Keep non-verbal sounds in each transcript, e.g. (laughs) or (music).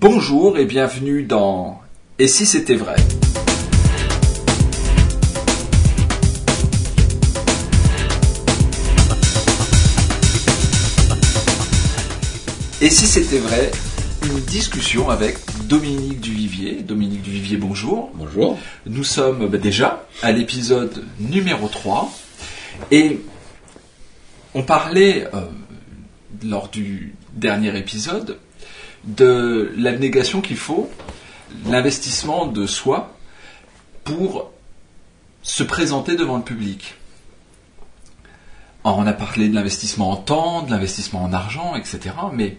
Bonjour et bienvenue dans Et si c'était vrai? Et si c'était vrai, une discussion avec Dominique Duvivier. Dominique Duvivier, bonjour. Bonjour. Nous sommes bah, déjà à l'épisode numéro 3 et on parlait euh, lors du dernier épisode de l'abnégation qu'il faut, l'investissement de soi pour se présenter devant le public. On a parlé de l'investissement en temps, de l'investissement en argent, etc. Mais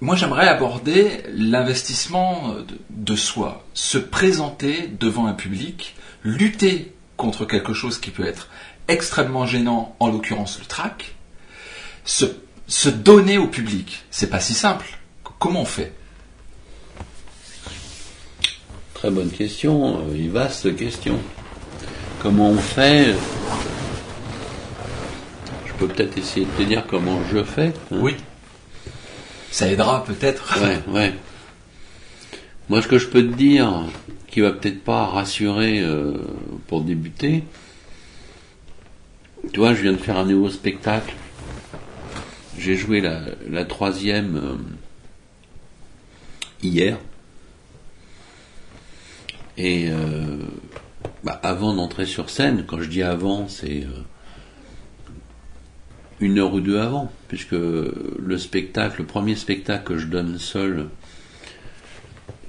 moi, j'aimerais aborder l'investissement de, de soi, se présenter devant un public, lutter contre quelque chose qui peut être extrêmement gênant, en l'occurrence le trac, se, se donner au public. C'est pas si simple. Comment on fait? Très bonne question, euh, une vaste question. Comment on fait? Euh, Je peux peut-être essayer de te dire comment je fais. hein. Oui. Ça aidera peut-être. Ouais, (laughs) ouais. Moi, ce que je peux te dire, qui va peut-être pas rassurer euh, pour débuter, tu vois, je viens de faire un nouveau spectacle. J'ai joué la, troisième euh, hier. Et euh, bah, avant d'entrer sur scène, quand je dis avant, c'est euh, une heure ou deux avant, puisque le spectacle, le premier spectacle que je donne seul,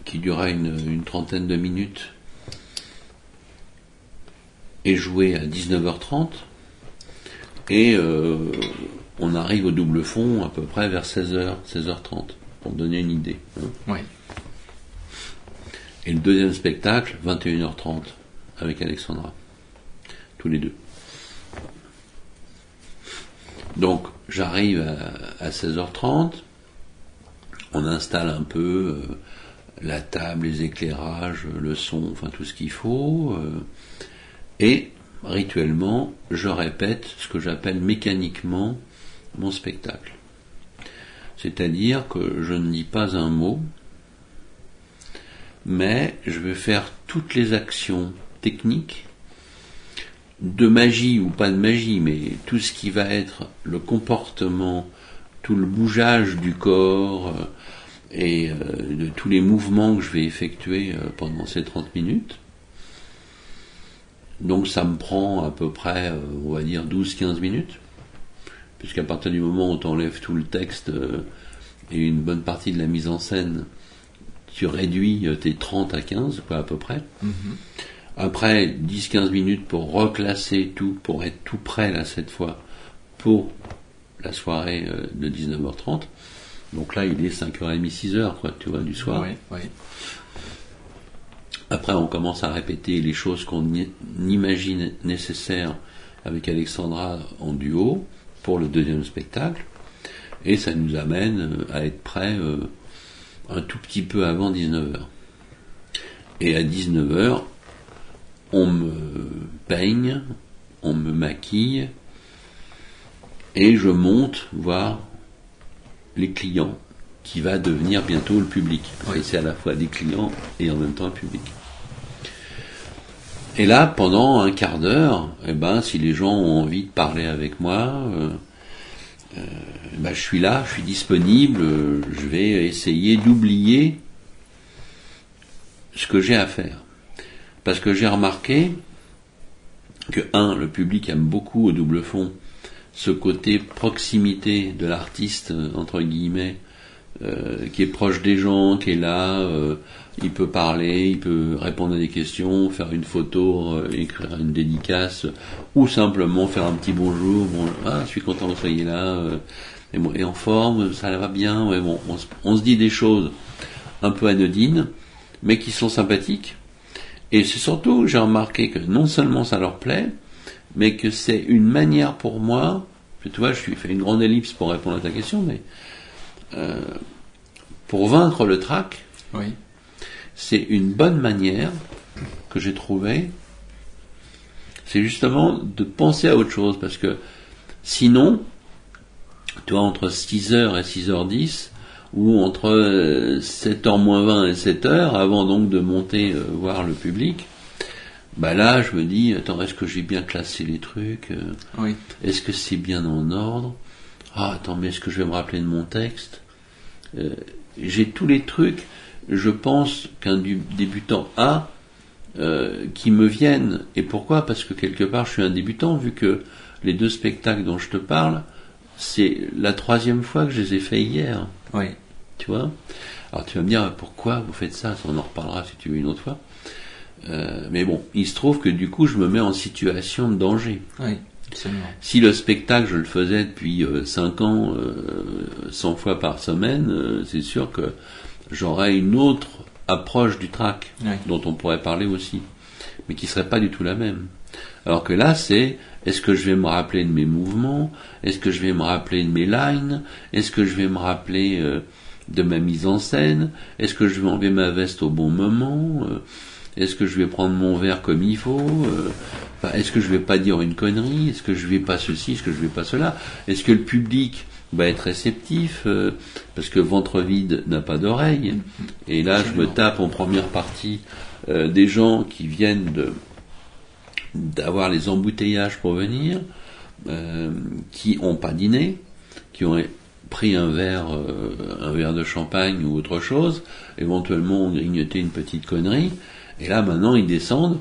qui durait une, trentaine de minutes, est joué à 19h30, et on arrive au double fond à peu près vers 16h, 16h30, pour donner une idée. hein. Oui. Et le deuxième spectacle, 21h30, avec Alexandra. Tous les deux. Donc, j'arrive à, à 16h30, on installe un peu euh, la table, les éclairages, le son, enfin tout ce qu'il faut, euh, et rituellement, je répète ce que j'appelle mécaniquement mon spectacle. C'est-à-dire que je ne dis pas un mot, mais je vais faire toutes les actions techniques de magie ou pas de magie, mais tout ce qui va être le comportement, tout le bougeage du corps euh, et euh, de tous les mouvements que je vais effectuer euh, pendant ces 30 minutes. Donc ça me prend à peu près, on va dire, 12-15 minutes, puisqu'à partir du moment où tu enlèves tout le texte euh, et une bonne partie de la mise en scène, tu réduis euh, tes 30 à 15, quoi, à peu près. Mhm. Après 10-15 minutes pour reclasser tout, pour être tout prêt là cette fois pour la soirée euh, de 19h30. Donc là il est 5h30, 6h quoi, tu vois, du soir. Oui, oui. Après on commence à répéter les choses qu'on imagine nécessaires avec Alexandra en duo pour le deuxième spectacle. Et ça nous amène euh, à être prêt euh, un tout petit peu avant 19h. Et à 19h, on me peigne, on me maquille, et je monte voir les clients, qui va devenir bientôt le public. Oui. c'est à la fois des clients et en même temps un public. Et là, pendant un quart d'heure, eh ben, si les gens ont envie de parler avec moi, euh, euh, ben, je suis là, je suis disponible, euh, je vais essayer d'oublier ce que j'ai à faire. Parce que j'ai remarqué que, un, le public aime beaucoup au double fond ce côté proximité de l'artiste, euh, entre guillemets, euh, qui est proche des gens, qui est là, euh, il peut parler, il peut répondre à des questions, faire une photo, euh, écrire une dédicace, ou simplement faire un petit bonjour, bon, ah, je suis content que vous soyez là, euh, et, et en forme, ça va bien, ouais, bon, on, se- on se dit des choses un peu anodines, mais qui sont sympathiques, et c'est surtout, j'ai remarqué que non seulement ça leur plaît, mais que c'est une manière pour moi, tu vois, je suis fait une grande ellipse pour répondre à ta question, mais euh, pour vaincre le trac, Oui. c'est une bonne manière que j'ai trouvée, c'est justement de penser à autre chose, parce que sinon, tu vois, entre 6h et 6h10, ou entre euh, 7h moins 20 et 7h, avant donc de monter euh, voir le public, bah là, je me dis, attends, est-ce que j'ai bien classé les trucs euh, Oui. Est-ce que c'est bien en ordre? Ah, attends, mais est-ce que je vais me rappeler de mon texte? Euh, J'ai tous les trucs, je pense, qu'un débutant a, euh, qui me viennent. Et pourquoi? Parce que quelque part, je suis un débutant, vu que les deux spectacles dont je te parle, c'est la troisième fois que je les ai faits hier. Oui. Tu vois? Alors tu vas me dire pourquoi vous faites ça, on en reparlera si tu veux une autre fois. Euh, mais bon, il se trouve que du coup je me mets en situation de danger. Oui. Absolument. Si le spectacle je le faisais depuis 5 ans, euh, 100 fois par semaine, euh, c'est sûr que j'aurais une autre approche du track Oui. dont on pourrait parler aussi, mais qui serait pas du tout la même. Alors que là, c'est est-ce que je vais me rappeler de mes mouvements? Est-ce que je vais me rappeler de mes lines? Est-ce que je vais me rappeler euh, de ma mise en scène? Est-ce que je vais enlever ma veste au bon moment? Euh, Est-ce que je vais prendre mon verre comme il faut? Est-ce que je vais pas dire une connerie? Est-ce que je vais pas ceci? Est-ce que je vais pas cela? Est-ce que le public va être réceptif euh, Parce que ventre vide n'a pas d'oreille? Et là, je me tape en première partie euh, des gens qui viennent d'avoir les embouteillages pour venir, euh, qui ont pas dîné, qui ont pris un verre, un verre de champagne ou autre chose, éventuellement ont grignoté une petite connerie, et là maintenant ils descendent,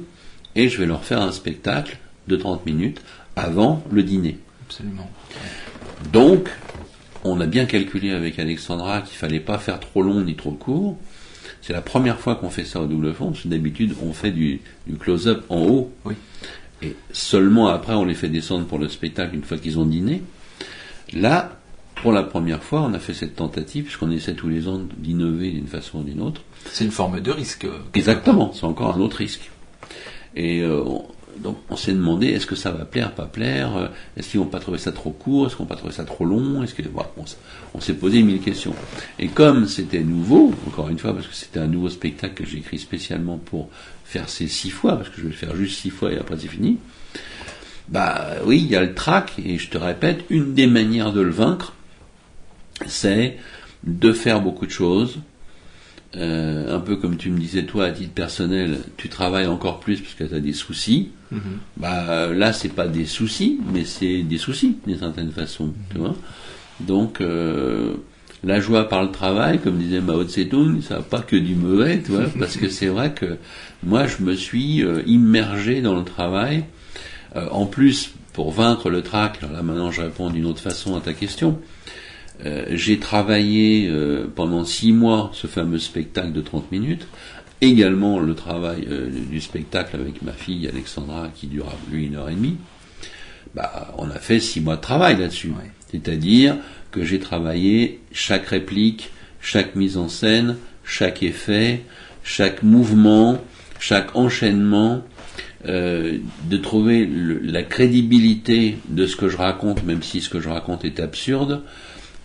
et je vais leur faire un spectacle de 30 minutes avant le dîner. Absolument. Donc, on a bien calculé avec Alexandra qu'il fallait pas faire trop long ni trop court. C'est la première fois qu'on fait ça au double fond, parce que d'habitude on fait du, du close-up en haut. Oui. Et seulement après on les fait descendre pour le spectacle une fois qu'ils ont dîné. Là, pour la première fois, on a fait cette tentative, puisqu'on essaie tous les ans d'innover d'une façon ou d'une autre. C'est une forme de risque. euh, Exactement, c'est encore un autre risque. Et euh, on- donc on s'est demandé est-ce que ça va plaire, pas plaire, euh, est-ce qu'ils vont pas trouver ça trop court, est-ce qu'on va pas trouver ça trop long, est-ce que voilà, on, s'est posé mille questions. Et comme c'était nouveau, encore une fois parce que c'était un nouveau spectacle que j'ai écrit spécialement pour faire ces six fois, parce que je vais le faire juste six fois et après c'est fini. Bah oui, il y a le trac et je te répète, une des manières de le vaincre, c'est de faire beaucoup de choses, euh, un peu comme tu me disais toi à titre personnel, tu travailles encore plus parce que tu as des soucis. Mhm. Bah là c'est pas des soucis, mais c'est des soucis d'une certaine façon, tu vois. Donc euh, la joie par le travail, comme disait Mao Tse-tung, ça n'a pas que du mauvais, tu vois, (laughs) parce que c'est vrai que moi je me suis euh, immergé dans le travail. Euh, en plus, pour vaincre le trac, alors là maintenant je réponds d'une autre façon à ta question. Euh, j'ai travaillé euh, pendant six mois ce fameux spectacle de 30 minutes, également le travail euh, du spectacle avec ma fille Alexandra qui dura lui une heure et demie. Bah, on a fait six mois de travail là-dessus. Ouais. C'est-à-dire que j'ai travaillé chaque réplique, chaque mise en scène, chaque effet, chaque mouvement, chaque enchaînement, euh, de trouver le- la crédibilité de ce que je raconte, même si ce que je raconte est absurde,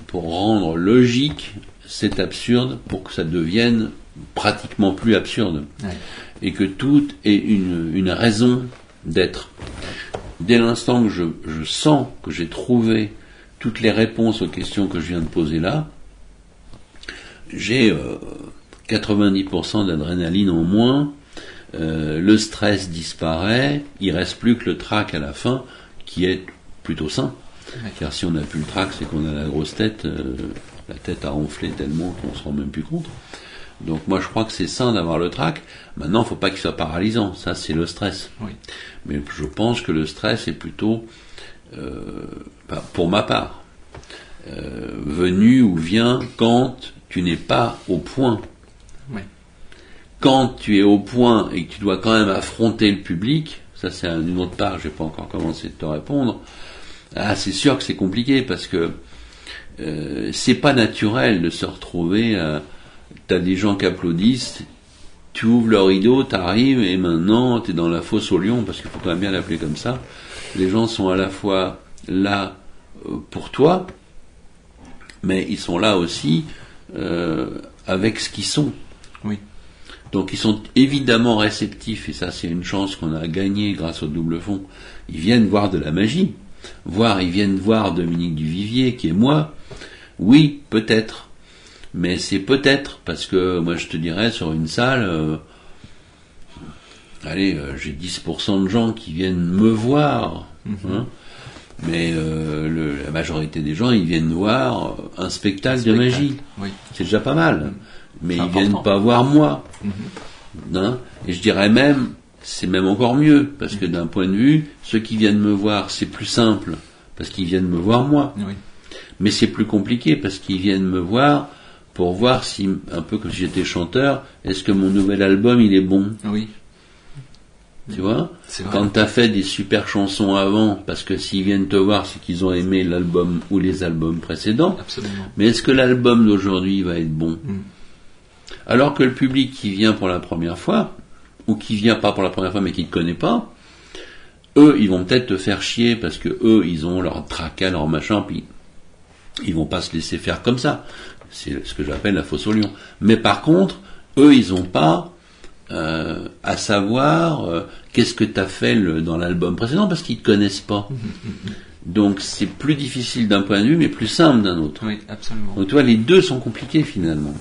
pour rendre logique cet absurde pour que ça devienne pratiquement plus absurde Ouais. et que tout ait une, une raison d'être. Dès l'instant que je, je sens que j'ai trouvé toutes les réponses aux questions que je viens de poser là, j'ai euh, 90% d'adrénaline en moins, euh, le stress disparaît, il reste plus que le trac à la fin qui est plutôt sain. Car si on n'a plus le trac, c'est qu'on a la grosse tête, euh, la tête a ronflé tellement qu'on se rend même plus compte. Donc moi je crois que c'est sain d'avoir le trac. Maintenant, il faut pas qu'il soit paralysant. Ça, c'est le stress. Oui. Mais je pense que le stress est plutôt, euh, enfin, pour ma part, euh, venu ou vient quand tu n'es pas au point. Oui. Quand tu es au point et que tu dois quand même affronter le public, ça c'est une autre part, je n'ai pas encore commencé de te répondre. Ah, c'est sûr que c'est compliqué parce que euh, c'est pas naturel de se retrouver. à T'as des gens qui applaudissent, tu ouvres le rideau, t'arrives et maintenant t'es dans la fosse au lion parce qu'il faut quand même bien l'appeler comme ça. Les gens sont à la fois là euh, pour toi, mais ils sont là aussi euh, avec ce qu'ils sont. Oui. Donc ils sont évidemment réceptifs et ça c'est une chance qu'on a gagnée grâce au double fond. Ils viennent voir de la magie, voir ils viennent voir Dominique Duvivier qui est moi. Oui, peut-être. Mais c'est peut-être parce que moi je te dirais sur une salle, euh, allez, euh, j'ai 10% de gens qui viennent me voir, hein. mais euh, le- la majorité des gens ils viennent voir un spectacle, de Spectacle. magie. Oui. C'est déjà pas mal. Mais C'est ils viennent important. pas voir moi. Hein Et je dirais même, c'est même encore mieux, parce que d'un point de vue, ceux qui viennent me voir, c'est plus simple, parce qu'ils viennent me voir moi. Oui. Mais c'est plus compliqué, parce qu'ils viennent me voir pour voir si, un peu comme si j'étais chanteur, est-ce que mon nouvel album, il est bon? Oui. Tu vois? Quand t'as fait des super chansons avant, parce que s'ils viennent te voir, c'est qu'ils ont aimé l'album ou les albums précédents, Absolument. mais est-ce que l'album d'aujourd'hui va être bon? Mm. Alors que le public qui vient pour la première fois, ou qui vient pas pour la première fois mais qui ne connaît pas, eux, ils vont peut-être te faire chier parce que eux, ils ont leur tracas, leur machin, puis ils vont pas se laisser faire comme ça. C'est ce que j'appelle la fosse au lion. Mais par contre, eux, ils ont pas euh, à savoir euh, qu'est-ce que tu as fait dans l'album précédent parce qu'ils te connaissent pas. (laughs) Donc c'est plus difficile d'un point de vue, mais plus simple d'un autre. Oui, absolument. Donc tu vois, les deux sont compliqués finalement.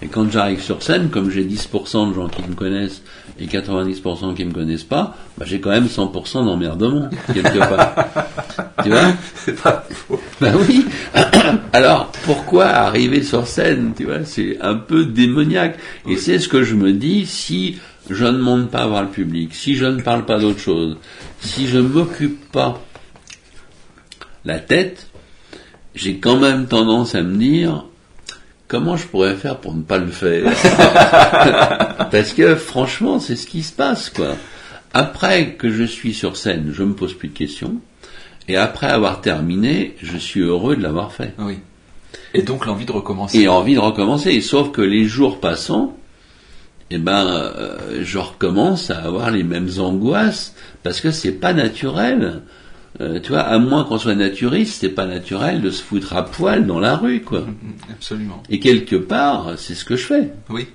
Et quand j'arrive sur scène, comme j'ai 10% de gens qui me connaissent et 90% qui me connaissent pas, bah, j'ai quand même 100% d'emmerdement, quelque part. (laughs) tu vois? C'est pas faux. Ben oui. (coughs) Alors, pourquoi arriver sur scène Tu vois, c'est un peu démoniaque. Et c'est ce que je me dis, si je ne monte pas voir le public, si je ne parle pas d'autre chose, si je m'occupe pas la tête, j'ai quand même tendance à me dire comment je pourrais faire pour ne pas le faire (laughs) Parce que franchement, c'est ce qui se passe, quoi. Après que je suis sur scène, je me pose plus de questions. Et après avoir terminé, je suis heureux de l'avoir fait. Oui. Et donc l'envie de recommencer. Et envie de recommencer. Sauf que les jours passant, eh ben, euh, je recommence à avoir les mêmes angoisses parce que c'est pas naturel. Euh, tu vois, à moins qu'on soit naturiste, c'est pas naturel de se foutre à poil dans la rue, quoi. Mm, Absolument. Et quelque part, c'est ce que je fais. Oui.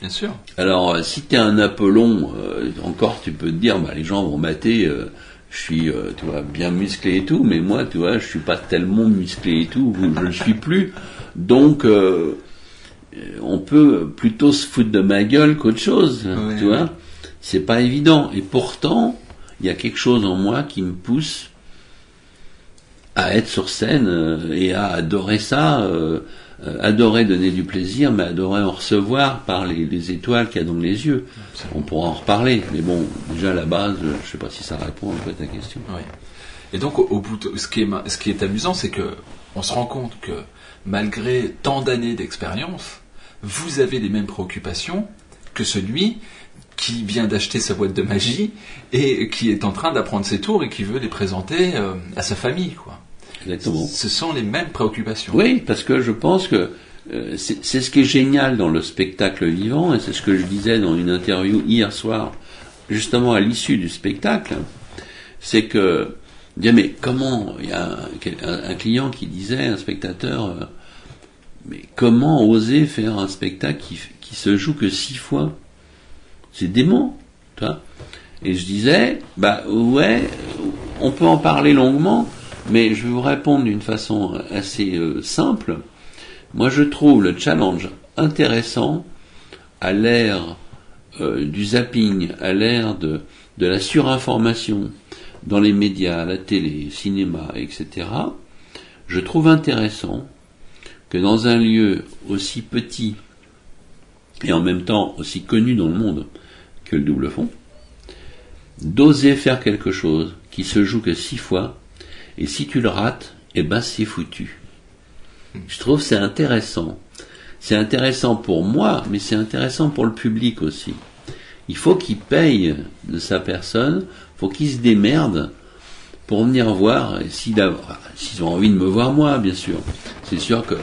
Bien sûr. Alors, euh, si t'es un Apollon, euh, encore tu peux te dire, bah, les gens vont mater, euh, je suis, euh, tu vois, bien musclé et tout, mais moi, tu vois, je suis pas tellement musclé et tout, ou je le suis plus. Donc, on peut plutôt se foutre de ma gueule qu'autre chose, Ouais, tu ouais. vois. C'est pas évident. Et pourtant, il y a quelque chose en moi qui me pousse à être sur scène euh, et à adorer ça, euh, euh, adorer donner du plaisir, mais adorer en recevoir par les, les étoiles qu'il y a dans les yeux. On pourra en reparler, mais bon, déjà à la base, je sais pas si ça répond un peu à ta question. Oui. Et donc, au, bout de- ce, qui est, ce qui est amusant, c'est que on se rend compte que malgré tant d'années d'expérience, vous avez les mêmes préoccupations que celui qui vient d'acheter sa boîte de magie et qui est en train d'apprendre ses tours et qui veut les présenter euh, à sa famille. Quoi. Exactement. Ce sont les mêmes préoccupations. Oui, parce que je pense que euh, c'est ce qui est génial dans le spectacle vivant, et c'est ce que je disais dans une interview hier soir, justement à l'issue du spectacle, c'est que, mais comment, il y a un, client qui disait, un spectateur, euh, mais comment oser faire un spectacle qui, qui se joue que six fois? C'est dément, Et je disais, bah ouais, on peut en parler longuement, mais je vais vous répondre d'une façon assez euh, simple. Moi, je trouve le challenge intéressant à l'ère euh, du zapping, à l'ère de, de la surinformation dans les médias, la télé, cinéma, etc. Je trouve intéressant que dans un lieu aussi petit et en même temps aussi connu dans le monde que le double fond, d'oser faire quelque chose qui se joue que six fois, et si tu le rates, eh ben c'est foutu. Je trouve c'est intéressant. C'est intéressant pour moi, mais c'est intéressant pour le public aussi. Il faut qu'il paye de sa personne, faut qu'il se démerde pour venir voir, s'ils ont envie de me voir moi, bien sûr. C'est sûr que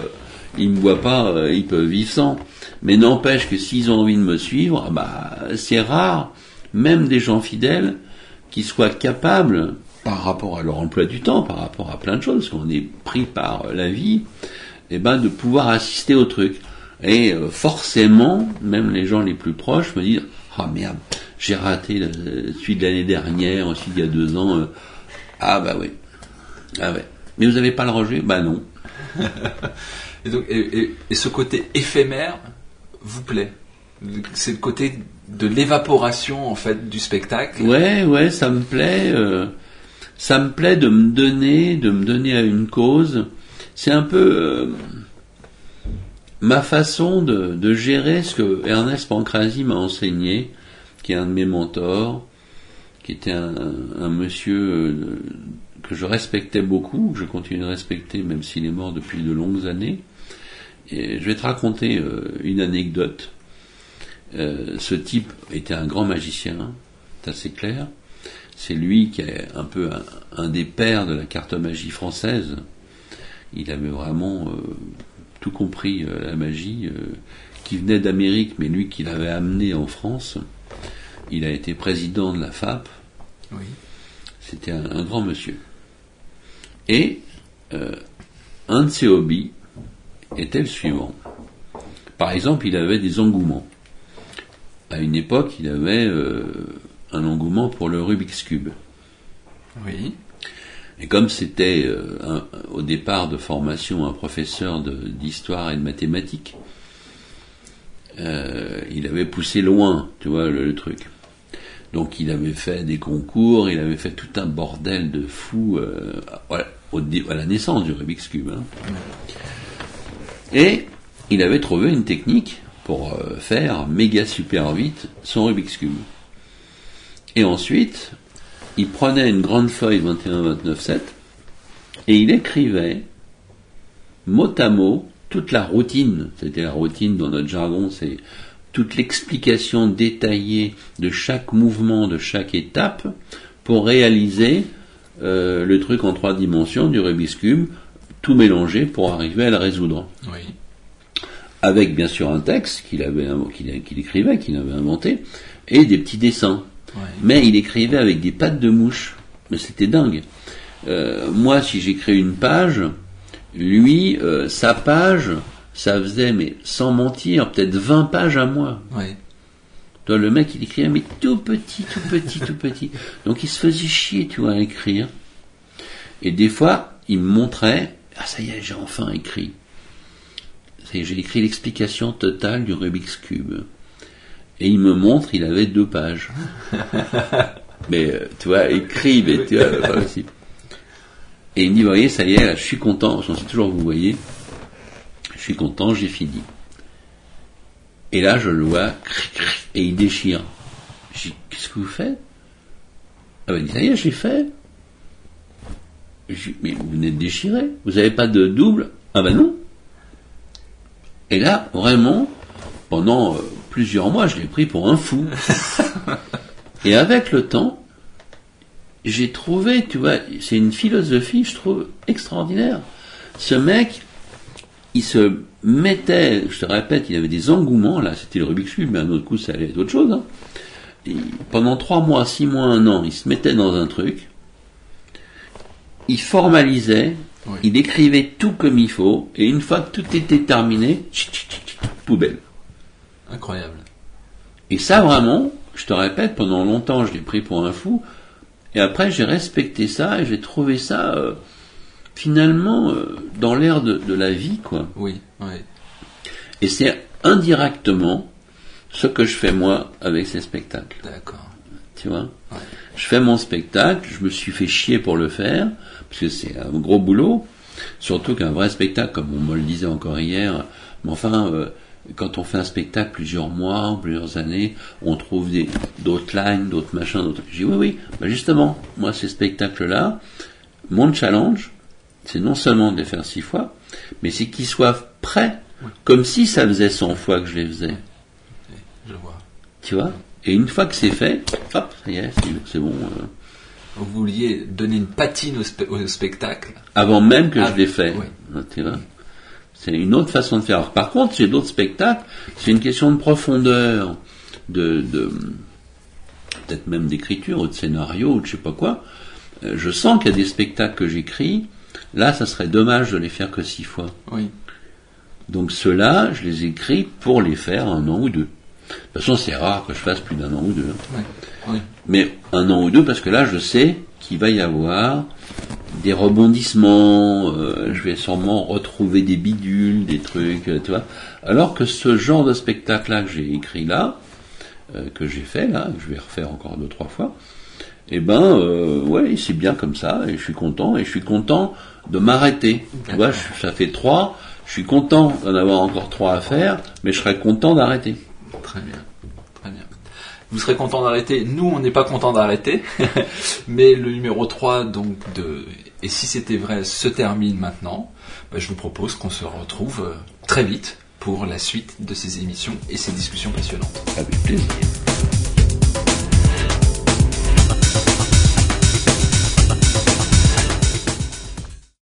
ils me voient pas, euh, ils peuvent vivre sans. Mais n'empêche que s'ils ont envie de me suivre, bah, c'est rare, même des gens fidèles, qui soient capables, par rapport à leur emploi du temps, par rapport à plein de choses, qu'on est pris par la vie, eh ben, de pouvoir assister au truc. Et euh, forcément, même les gens les plus proches me disent, ah merde, j'ai raté le- celui de l'année dernière, ensuite il y a deux ans. euh, ah bah oui. Ah ouais. Mais vous n'avez pas le rejet? Bah non. (laughs) Et, donc, et, ce côté éphémère vous plaît? C'est le côté de l'évaporation en fait du spectacle? Ouais, ouais, ça me plaît. euh, ça me plaît de me donner, de me donner à une cause. C'est un peu euh, ma façon de, gérer ce que Ernest Pancrasi m'a enseigné, qui est un de mes mentors, qui était un, un monsieur euh, que je respectais beaucoup, que je continue de respecter même s'il est mort depuis de longues années. Et je vais te raconter euh, une anecdote. Euh, ce type était un grand magicien, c'est assez clair. C'est lui qui est un peu un, un des pères de la cartomagie française. Il avait vraiment euh, tout compris, la magie, qui venait d'Amérique, mais lui qui l'avait amené en France. Il a été président de la FAP. Oui. C'était un, un grand monsieur. Et un de ses hobbies était le suivant. Par exemple, il avait des engouements. À une époque, il avait euh, un engouement pour le Rubik's Cube. Oui. Et comme c'était euh, au départ de formation un professeur d'histoire et de mathématiques, euh, il avait poussé loin, tu vois, le, le truc. Donc il avait fait des concours, il avait fait tout un bordel de fou euh, à la naissance du Rubik's Cube. hein. Et il avait trouvé une technique pour euh, faire méga super vite son Rubik's Cube. Et ensuite, il prenait une grande feuille 21-29-7 et il écrivait mot à mot toute la routine. C'était la routine dans notre jargon, c'est toute l'explication détaillée de chaque mouvement, de chaque étape pour réaliser euh, le truc en trois dimensions du Rubik's Cube, tout mélangé pour arriver à le résoudre Oui. avec bien sûr un texte qu'il avait qu'il écrivait, qu'il avait inventé, et des petits dessins. Ouais. Mais il écrivait avec des pattes de mouche. Mais c'était dingue. Euh, moi, si j'écris une page, lui, euh, sa page, ça faisait, mais sans mentir, peut-être 20 pages à moi. Ouais. Toi, le mec, il écrivait, mais tout petit, tout petit, tout petit. (laughs) Donc, il se faisait chier, tu vois, à écrire. Et des fois, il me montrait, ah, ça y est, j'ai enfin écrit. Ça y est, j'ai écrit l'explication totale du Rubik's Cube. Et il me montre, il avait deux pages. (laughs) mais, euh, tu vois, écrit, mais tu vois, pas possible. Et il me dit, vous voyez, ça y est, là, je suis content, j'en suis toujours, vous voyez, je suis content, j'ai fini. Et là, je le vois, et il déchire. Je dis, qu'est-ce que vous faites? Ah ben, il dit, ça y est, j'ai fait. Je dis, mais vous venez de déchirer, vous n'avez pas de double Ah ben non. Et là, vraiment, pendant euh, plusieurs mois, je l'ai pris pour un fou. (laughs) et avec le temps, j'ai trouvé, tu vois, c'est une philosophie, je trouve, extraordinaire. Ce mec, il se mettait, je te répète, il avait des engouements, là c'était le Rubik's Cube, mais un autre coup ça allait être autre chose. hein. Et pendant trois mois, six mois, un an, il se mettait dans un truc, il formalisait, Oui. il écrivait tout comme il faut, et une fois que tout était terminé, tchic, tchic, tchic, poubelle. Incroyable. Et ça vraiment, je te répète, pendant longtemps je l'ai pris pour un fou, et après j'ai respecté ça, et j'ai trouvé ça euh, finalement euh, dans l'air de, de la vie, quoi. Oui. Oui. Et c'est indirectement ce que je fais moi avec ces spectacles. D'accord. Tu vois? Ouais. Je fais mon spectacle, je me suis fait chier pour le faire, parce que c'est un gros boulot. Surtout qu'un vrai spectacle, comme on me le disait encore hier, mais enfin, euh, quand on fait un spectacle plusieurs mois, plusieurs années, on trouve des, d'autres lines, d'autres machins, d'autres. Je dis oui, oui, bah justement, moi ces spectacles-là, mon challenge, c'est non seulement de les faire six fois, mais c'est qu'ils soient prêts, comme si ça faisait 100 fois que je les faisais. Je vois. Tu vois? Et une fois que c'est fait, hop, ça y est, c'est- bon. euh, Vous vouliez donner une patine au, spe- au spectacle. avant même que Ah, je l'ai fait. oui. C'est une autre façon de faire. Alors, par contre, j'ai d'autres spectacles, c'est une question de profondeur, de, de peut-être même d'écriture ou de scénario ou de je sais pas quoi. Euh, Je sens qu'il y a des spectacles que j'écris. Là, ça serait dommage de les faire que six fois. Oui. Donc ceux-là, je les écris pour les faire un an ou deux. De toute façon, c'est rare que je fasse plus d'un an ou deux. Oui. Mais un an ou deux, parce que là, je sais qu'il va y avoir des rebondissements, euh, je vais sûrement retrouver des bidules, des trucs, euh, tu vois. Alors que ce genre de spectacle-là que j'ai écrit là, euh, que j'ai fait là, que je vais refaire encore deux trois fois, eh ben, euh, ouais, c'est bien comme ça, et je suis content, et je suis content de m'arrêter. Tu vois, je- ça fait trois, je suis content d'en avoir encore trois à faire, mais je serais content d'arrêter. Très bien. Très bien. Vous serez content d'arrêter. Nous, on n'est pas content d'arrêter. (laughs) Mais le numéro 3, donc, de Et si c'était vrai, se termine maintenant. Bah, je vous propose qu'on se retrouve euh, très vite pour la suite de ces émissions et ces discussions passionnantes. Avec plaisir.